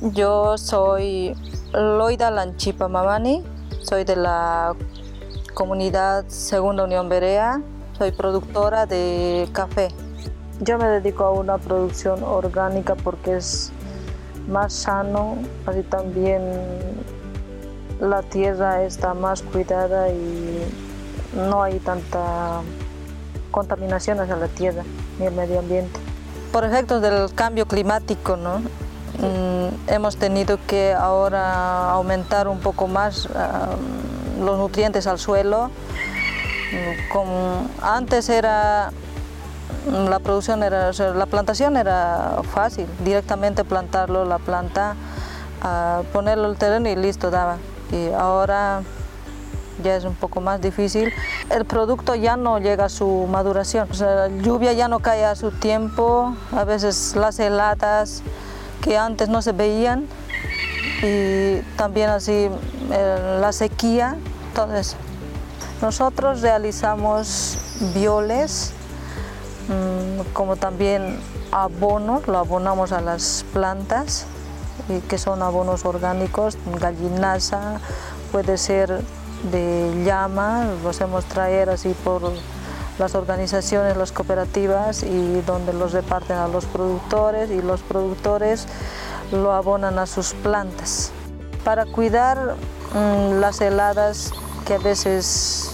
Yo soy Loida Lanchipa Mamani, soy de la comunidad Segunda Unión Berea, soy productora de café. Yo me dedico a una producción orgánica porque es más sano, así también la tierra está más cuidada y no hay tanta contaminación hacia la tierra ni el medio ambiente. Por efectos del cambio climático, ¿no? Mm, hemos tenido que ahora aumentar un poco más ah, los nutrientes al suelo. Mm, antes era la producción era, la plantación era fácil, directamente plantarlo, la planta, uh, ponerlo el terreno y listo daba. Y ahora ya es un poco más difícil. El producto ya no llega a su maduración, la lluvia ya no cae a su tiempo, a veces las heladas que antes no se veían y también así eh, la sequía. Entonces, nosotros realizamos violes, mm, como también abonos, lo abonamos a las plantas, que son abonos orgánicos, gallinaza, puede ser de llama, los hacemos traer así por las organizaciones, las cooperativas y donde los reparten a los productores y los productores lo abonan a sus plantas. Para cuidar mm, las heladas que a veces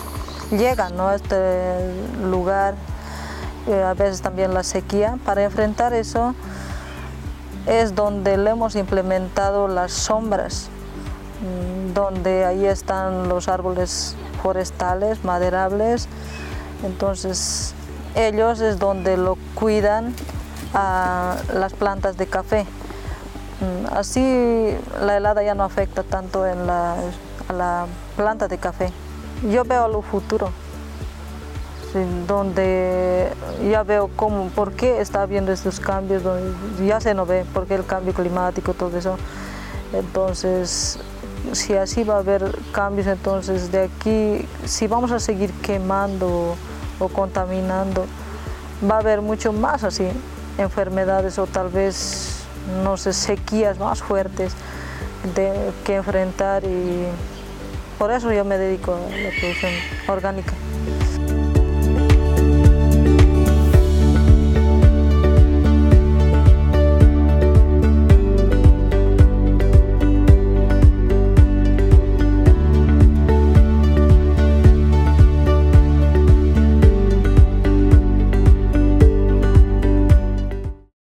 llegan a este lugar, eh, a veces también la sequía, para enfrentar eso es donde le hemos implementado las sombras, mm, donde ahí están los árboles forestales, maderables, entonces ellos es donde lo cuidan a las plantas de café. Mm, así la helada ya no afecta tanto en la, a la planta de café. Yo veo lo futuro, donde ya veo cómo, por qué está habiendo estos cambios, donde ya se no ve, por qué el cambio climático, todo eso. Entonces, si así va a haber cambios, entonces de aquí, si vamos a seguir quemando o contaminando, va a haber mucho más así, enfermedades o tal vez, no sé, sequías más fuertes que enfrentar y por eso yo me dedico a la producción orgánica.